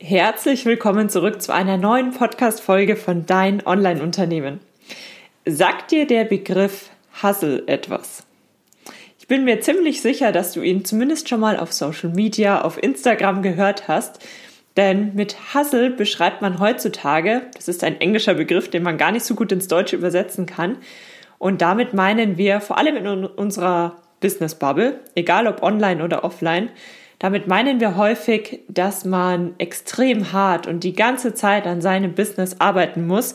Herzlich willkommen zurück zu einer neuen Podcast-Folge von Dein Online-Unternehmen. Sagt dir der Begriff Hustle etwas? Ich bin mir ziemlich sicher, dass du ihn zumindest schon mal auf Social Media, auf Instagram gehört hast. Denn mit Hustle beschreibt man heutzutage, das ist ein englischer Begriff, den man gar nicht so gut ins Deutsche übersetzen kann. Und damit meinen wir vor allem in unserer Business Bubble, egal ob online oder offline, damit meinen wir häufig, dass man extrem hart und die ganze Zeit an seinem Business arbeiten muss,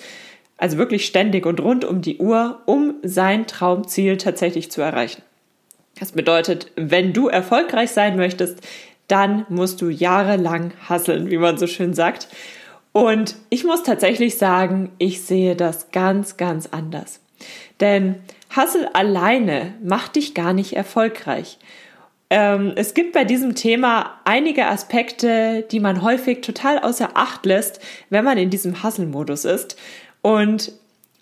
also wirklich ständig und rund um die Uhr, um sein Traumziel tatsächlich zu erreichen. Das bedeutet, wenn du erfolgreich sein möchtest, dann musst du jahrelang hasseln, wie man so schön sagt. Und ich muss tatsächlich sagen, ich sehe das ganz, ganz anders. Denn Hassel alleine macht dich gar nicht erfolgreich. Ähm, es gibt bei diesem Thema einige Aspekte, die man häufig total außer Acht lässt, wenn man in diesem Hustle-Modus ist. Und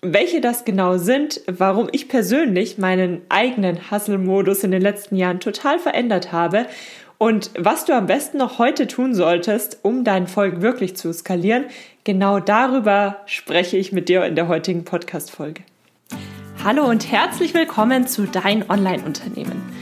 welche das genau sind, warum ich persönlich meinen eigenen Hustle-Modus in den letzten Jahren total verändert habe und was du am besten noch heute tun solltest, um deinen Folgen wirklich zu skalieren, genau darüber spreche ich mit dir in der heutigen Podcast-Folge. Hallo und herzlich willkommen zu Dein Online-Unternehmen.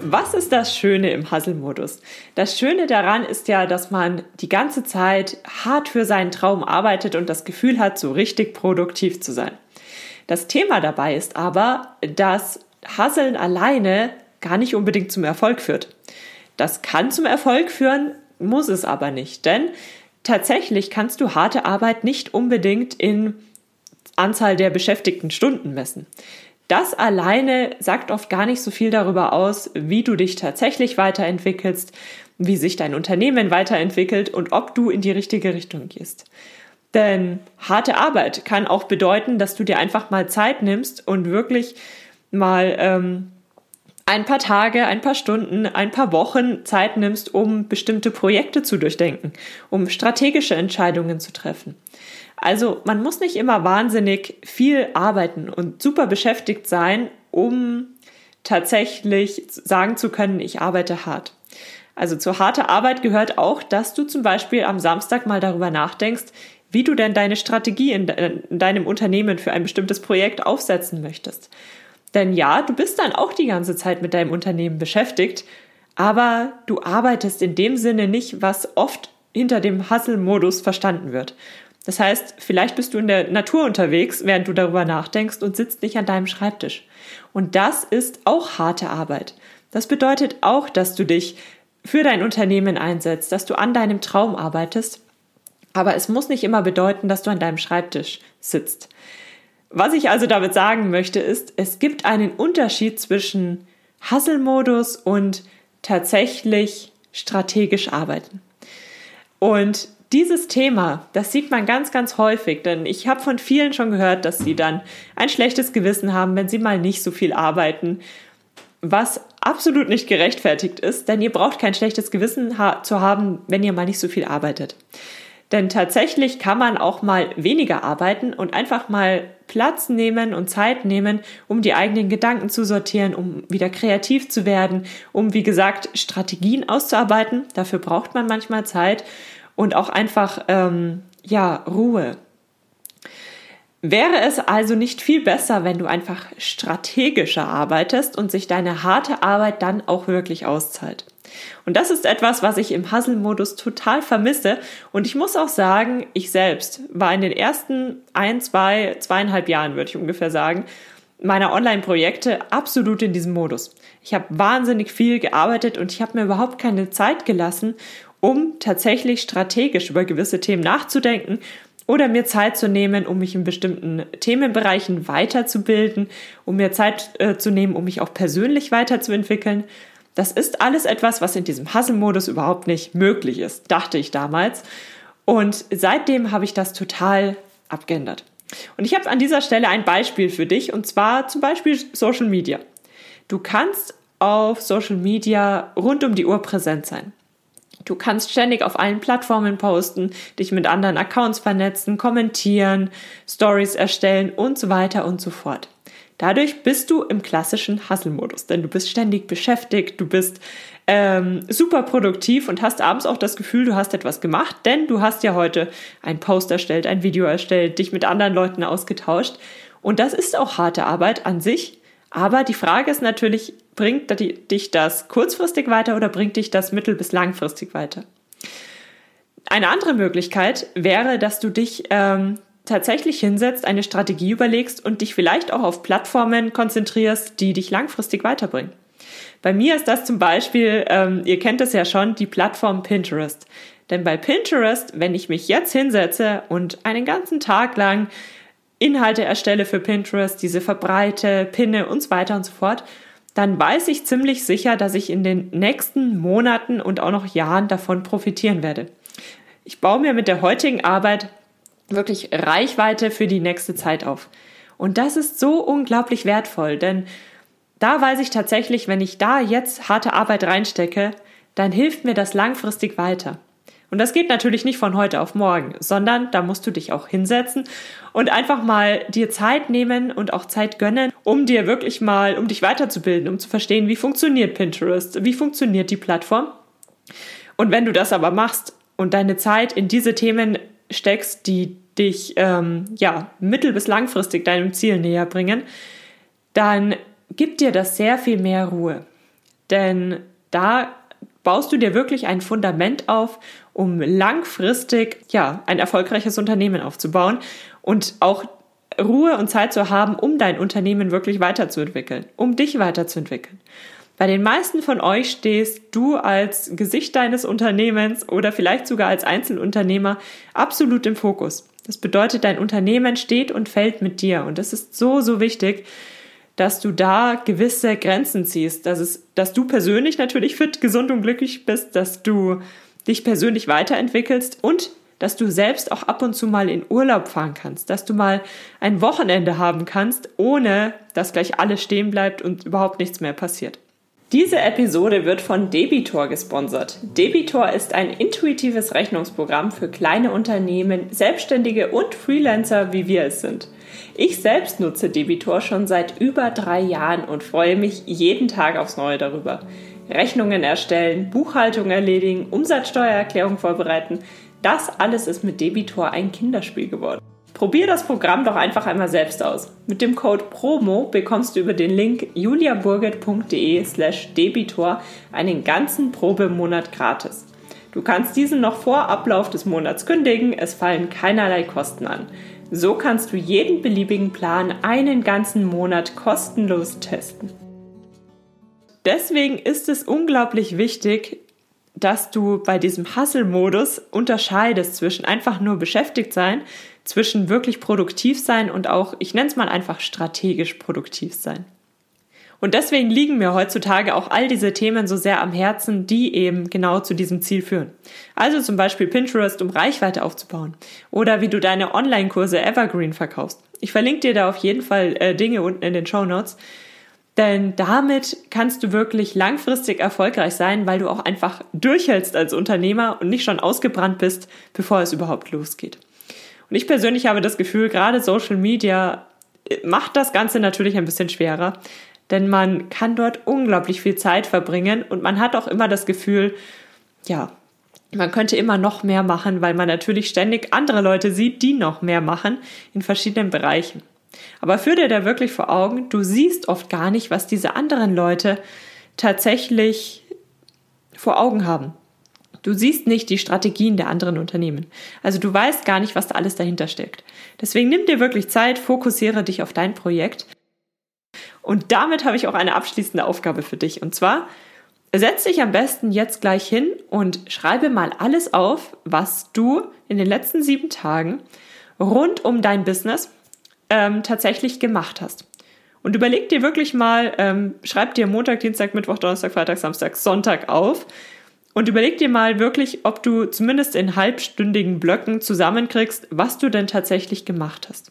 Was ist das Schöne im Hustle-Modus? Das Schöne daran ist ja, dass man die ganze Zeit hart für seinen Traum arbeitet und das Gefühl hat, so richtig produktiv zu sein. Das Thema dabei ist aber, dass Hustlen alleine gar nicht unbedingt zum Erfolg führt. Das kann zum Erfolg führen, muss es aber nicht, denn tatsächlich kannst du harte Arbeit nicht unbedingt in Anzahl der beschäftigten Stunden messen. Das alleine sagt oft gar nicht so viel darüber aus, wie du dich tatsächlich weiterentwickelst, wie sich dein Unternehmen weiterentwickelt und ob du in die richtige Richtung gehst. Denn harte Arbeit kann auch bedeuten, dass du dir einfach mal Zeit nimmst und wirklich mal ähm, ein paar Tage, ein paar Stunden, ein paar Wochen Zeit nimmst, um bestimmte Projekte zu durchdenken, um strategische Entscheidungen zu treffen. Also man muss nicht immer wahnsinnig viel arbeiten und super beschäftigt sein, um tatsächlich sagen zu können, ich arbeite hart. Also zur harter Arbeit gehört auch, dass du zum Beispiel am Samstag mal darüber nachdenkst, wie du denn deine Strategie in, in deinem Unternehmen für ein bestimmtes Projekt aufsetzen möchtest. Denn ja, du bist dann auch die ganze Zeit mit deinem Unternehmen beschäftigt, aber du arbeitest in dem Sinne nicht, was oft hinter dem Hustle-Modus verstanden wird. Das heißt, vielleicht bist du in der Natur unterwegs, während du darüber nachdenkst und sitzt nicht an deinem Schreibtisch. Und das ist auch harte Arbeit. Das bedeutet auch, dass du dich für dein Unternehmen einsetzt, dass du an deinem Traum arbeitest. Aber es muss nicht immer bedeuten, dass du an deinem Schreibtisch sitzt. Was ich also damit sagen möchte, ist, es gibt einen Unterschied zwischen Hustle-Modus und tatsächlich strategisch arbeiten. Und dieses Thema, das sieht man ganz, ganz häufig, denn ich habe von vielen schon gehört, dass sie dann ein schlechtes Gewissen haben, wenn sie mal nicht so viel arbeiten, was absolut nicht gerechtfertigt ist, denn ihr braucht kein schlechtes Gewissen ha zu haben, wenn ihr mal nicht so viel arbeitet. Denn tatsächlich kann man auch mal weniger arbeiten und einfach mal Platz nehmen und Zeit nehmen, um die eigenen Gedanken zu sortieren, um wieder kreativ zu werden, um, wie gesagt, Strategien auszuarbeiten. Dafür braucht man manchmal Zeit und auch einfach ähm, ja Ruhe. Wäre es also nicht viel besser, wenn du einfach strategischer arbeitest und sich deine harte Arbeit dann auch wirklich auszahlt? Und das ist etwas, was ich im Hustle-Modus total vermisse. Und ich muss auch sagen, ich selbst war in den ersten ein, zwei, zweieinhalb Jahren, würde ich ungefähr sagen, meiner Online-Projekte absolut in diesem Modus. Ich habe wahnsinnig viel gearbeitet und ich habe mir überhaupt keine Zeit gelassen, um tatsächlich strategisch über gewisse Themen nachzudenken oder mir Zeit zu nehmen, um mich in bestimmten Themenbereichen weiterzubilden, um mir Zeit äh, zu nehmen, um mich auch persönlich weiterzuentwickeln. Das ist alles etwas, was in diesem Hustle-Modus überhaupt nicht möglich ist, dachte ich damals. Und seitdem habe ich das total abgeändert. Und ich habe an dieser Stelle ein Beispiel für dich und zwar zum Beispiel Social Media. Du kannst auf Social Media rund um die Uhr präsent sein. Du kannst ständig auf allen Plattformen posten, dich mit anderen Accounts vernetzen, kommentieren, Stories erstellen und so weiter und so fort. Dadurch bist du im klassischen Hustle-Modus, denn du bist ständig beschäftigt, du bist ähm, super produktiv und hast abends auch das Gefühl, du hast etwas gemacht, denn du hast ja heute ein Post erstellt, ein Video erstellt, dich mit anderen Leuten ausgetauscht. Und das ist auch harte Arbeit an sich. Aber die Frage ist natürlich, bringt dich das kurzfristig weiter oder bringt dich das mittel- bis langfristig weiter? Eine andere Möglichkeit wäre, dass du dich ähm, tatsächlich hinsetzt, eine Strategie überlegst und dich vielleicht auch auf Plattformen konzentrierst, die dich langfristig weiterbringen. Bei mir ist das zum Beispiel, ähm, ihr kennt es ja schon, die Plattform Pinterest. Denn bei Pinterest, wenn ich mich jetzt hinsetze und einen ganzen Tag lang Inhalte erstelle für Pinterest, diese verbreite, pinne und so weiter und so fort, dann weiß ich ziemlich sicher, dass ich in den nächsten Monaten und auch noch Jahren davon profitieren werde. Ich baue mir mit der heutigen Arbeit wirklich Reichweite für die nächste Zeit auf. Und das ist so unglaublich wertvoll, denn da weiß ich tatsächlich, wenn ich da jetzt harte Arbeit reinstecke, dann hilft mir das langfristig weiter. Und das geht natürlich nicht von heute auf morgen, sondern da musst du dich auch hinsetzen und einfach mal dir Zeit nehmen und auch Zeit gönnen, um dir wirklich mal, um dich weiterzubilden, um zu verstehen, wie funktioniert Pinterest, wie funktioniert die Plattform. Und wenn du das aber machst und deine Zeit in diese Themen steckst, die dich ähm, ja mittel- bis langfristig deinem Ziel näher bringen, dann gibt dir das sehr viel mehr Ruhe. Denn da baust du dir wirklich ein Fundament auf, um langfristig ja ein erfolgreiches Unternehmen aufzubauen und auch Ruhe und Zeit zu haben, um dein Unternehmen wirklich weiterzuentwickeln, um dich weiterzuentwickeln. Bei den meisten von euch stehst du als Gesicht deines Unternehmens oder vielleicht sogar als Einzelunternehmer absolut im Fokus. Das bedeutet, dein Unternehmen steht und fällt mit dir und das ist so, so wichtig, dass du da gewisse Grenzen ziehst, dass es, dass du persönlich natürlich fit, gesund und glücklich bist, dass du dich persönlich weiterentwickelst und dass du selbst auch ab und zu mal in Urlaub fahren kannst, dass du mal ein Wochenende haben kannst, ohne dass gleich alles stehen bleibt und überhaupt nichts mehr passiert. Diese Episode wird von Debitor gesponsert. Debitor ist ein intuitives Rechnungsprogramm für kleine Unternehmen, Selbstständige und Freelancer, wie wir es sind. Ich selbst nutze Debitor schon seit über drei Jahren und freue mich jeden Tag aufs Neue darüber. Rechnungen erstellen, Buchhaltung erledigen, Umsatzsteuererklärung vorbereiten, das alles ist mit Debitor ein Kinderspiel geworden. Probier das Programm doch einfach einmal selbst aus. Mit dem Code PROMO bekommst du über den Link juliaburget.de slash debitor einen ganzen Probemonat gratis. Du kannst diesen noch vor Ablauf des Monats kündigen, es fallen keinerlei Kosten an. So kannst du jeden beliebigen Plan einen ganzen Monat kostenlos testen. Deswegen ist es unglaublich wichtig, dass du bei diesem Hustle-Modus unterscheidest zwischen einfach nur beschäftigt sein, zwischen wirklich produktiv sein und auch, ich nenne es mal einfach strategisch produktiv sein. Und deswegen liegen mir heutzutage auch all diese Themen so sehr am Herzen, die eben genau zu diesem Ziel führen. Also zum Beispiel Pinterest, um Reichweite aufzubauen. Oder wie du deine Online-Kurse Evergreen verkaufst. Ich verlinke dir da auf jeden Fall äh, Dinge unten in den Show Notes. Denn damit kannst du wirklich langfristig erfolgreich sein, weil du auch einfach durchhältst als Unternehmer und nicht schon ausgebrannt bist, bevor es überhaupt losgeht. Und ich persönlich habe das Gefühl, gerade Social Media äh, macht das Ganze natürlich ein bisschen schwerer, denn man kann dort unglaublich viel Zeit verbringen und man hat auch immer das Gefühl, ja, man könnte immer noch mehr machen, weil man natürlich ständig andere Leute sieht, die noch mehr machen in verschiedenen Bereichen. Aber führ dir da wirklich vor Augen, du siehst oft gar nicht, was diese anderen Leute tatsächlich vor Augen haben. Du siehst nicht die Strategien der anderen Unternehmen. Also du weißt gar nicht, was da alles dahinter steckt. Deswegen nimm dir wirklich Zeit, fokussiere dich auf dein Projekt und damit habe ich auch eine abschließende Aufgabe für dich. Und zwar, setz dich am besten jetzt gleich hin und schreibe mal alles auf, was du in den letzten sieben Tagen rund um dein Business ähm, tatsächlich gemacht hast. Und überleg dir wirklich mal, ähm, schreib dir Montag, Dienstag, Mittwoch, Donnerstag, Freitag, Samstag, Sonntag auf und überleg dir mal wirklich, ob du zumindest in halbstündigen Blöcken zusammenkriegst, was du denn tatsächlich gemacht hast.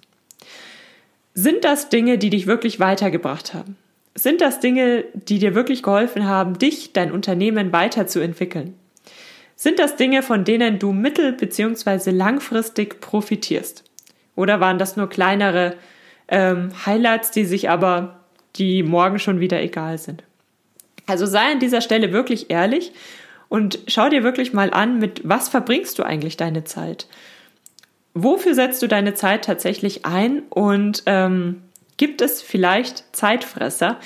Sind das Dinge, die dich wirklich weitergebracht haben? Sind das Dinge, die dir wirklich geholfen haben, dich, dein Unternehmen weiterzuentwickeln? Sind das Dinge, von denen du mittel- bzw. langfristig profitierst? Oder waren das nur kleinere ähm, Highlights, die sich aber, die morgen schon wieder egal sind? Also sei an dieser Stelle wirklich ehrlich und schau dir wirklich mal an, mit was verbringst du eigentlich deine Zeit? Wofür setzt du deine Zeit tatsächlich ein und ähm, gibt es vielleicht Zeitfresser,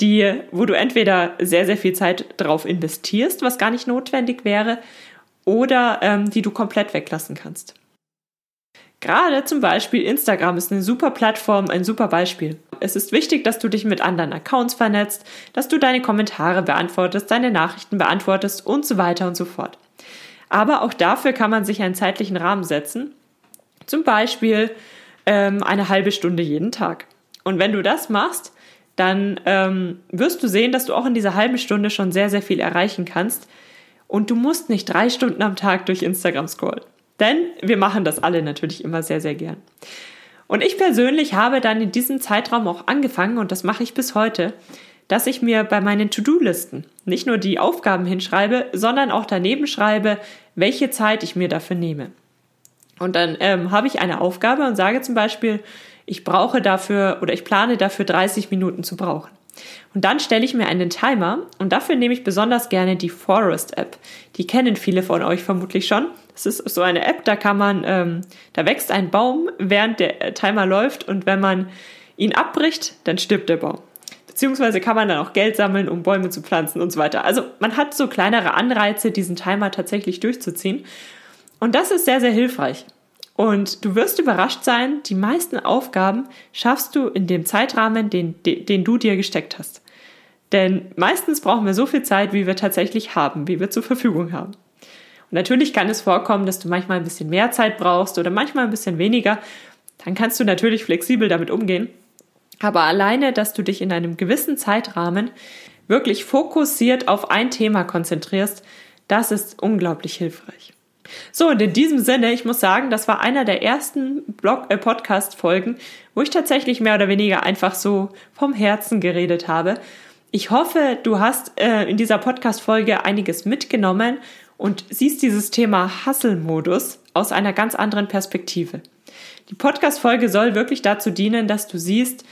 die, wo du entweder sehr, sehr viel Zeit drauf investierst, was gar nicht notwendig wäre, oder ähm, die du komplett weglassen kannst. Gerade zum Beispiel Instagram ist eine super Plattform, ein super Beispiel. Es ist wichtig, dass du dich mit anderen Accounts vernetzt, dass du deine Kommentare beantwortest, deine Nachrichten beantwortest und so weiter und so fort. Aber auch dafür kann man sich einen zeitlichen Rahmen setzen. Zum Beispiel ähm, eine halbe Stunde jeden Tag. Und wenn du das machst, dann ähm, wirst du sehen, dass du auch in dieser halben Stunde schon sehr, sehr viel erreichen kannst. Und du musst nicht drei Stunden am Tag durch Instagram scrollen. Denn wir machen das alle natürlich immer sehr, sehr gern. Und ich persönlich habe dann in diesem Zeitraum auch angefangen, und das mache ich bis heute, dass ich mir bei meinen To-Do-Listen nicht nur die Aufgaben hinschreibe, sondern auch daneben schreibe, welche Zeit ich mir dafür nehme. Und dann ähm, habe ich eine Aufgabe und sage zum Beispiel, ich brauche dafür oder ich plane dafür 30 Minuten zu brauchen. Und dann stelle ich mir einen Timer und dafür nehme ich besonders gerne die Forest App. Die kennen viele von euch vermutlich schon. Das ist so eine App, da kann man, ähm, da wächst ein Baum, während der Timer läuft und wenn man ihn abbricht, dann stirbt der Baum. Beziehungsweise kann man dann auch Geld sammeln, um Bäume zu pflanzen und so weiter. Also man hat so kleinere Anreize, diesen Timer tatsächlich durchzuziehen. Und das ist sehr, sehr hilfreich. Und du wirst überrascht sein, die meisten Aufgaben schaffst du in dem Zeitrahmen, den, den, du dir gesteckt hast. Denn meistens brauchen wir so viel Zeit, wie wir tatsächlich haben, wie wir zur Verfügung haben. Und natürlich kann es vorkommen, dass du manchmal ein bisschen mehr Zeit brauchst oder manchmal ein bisschen weniger. Dann kannst du natürlich flexibel damit umgehen. Aber alleine, dass du dich in einem gewissen Zeitrahmen wirklich fokussiert auf ein Thema konzentrierst, das ist unglaublich hilfreich. So, und in diesem Sinne, ich muss sagen, das war einer der ersten Blog äh, Podcast Folgen, wo ich tatsächlich mehr oder weniger einfach so vom Herzen geredet habe. Ich hoffe, du hast äh, in dieser Podcast Folge einiges mitgenommen und siehst dieses Thema Hustle-Modus aus einer ganz anderen Perspektive. Die Podcast Folge soll wirklich dazu dienen, dass du siehst,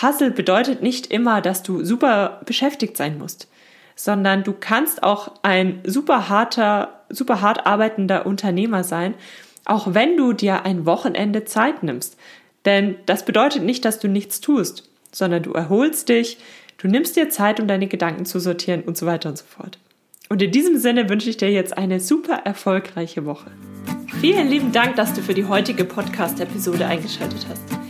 Hustle bedeutet nicht immer, dass du super beschäftigt sein musst sondern du kannst auch ein super harter, super hart arbeitender Unternehmer sein, auch wenn du dir ein Wochenende Zeit nimmst. Denn das bedeutet nicht, dass du nichts tust, sondern du erholst dich, du nimmst dir Zeit, um deine Gedanken zu sortieren und so weiter und so fort. Und in diesem Sinne wünsche ich dir jetzt eine super erfolgreiche Woche. Vielen lieben Dank, dass du für die heutige Podcast-Episode eingeschaltet hast.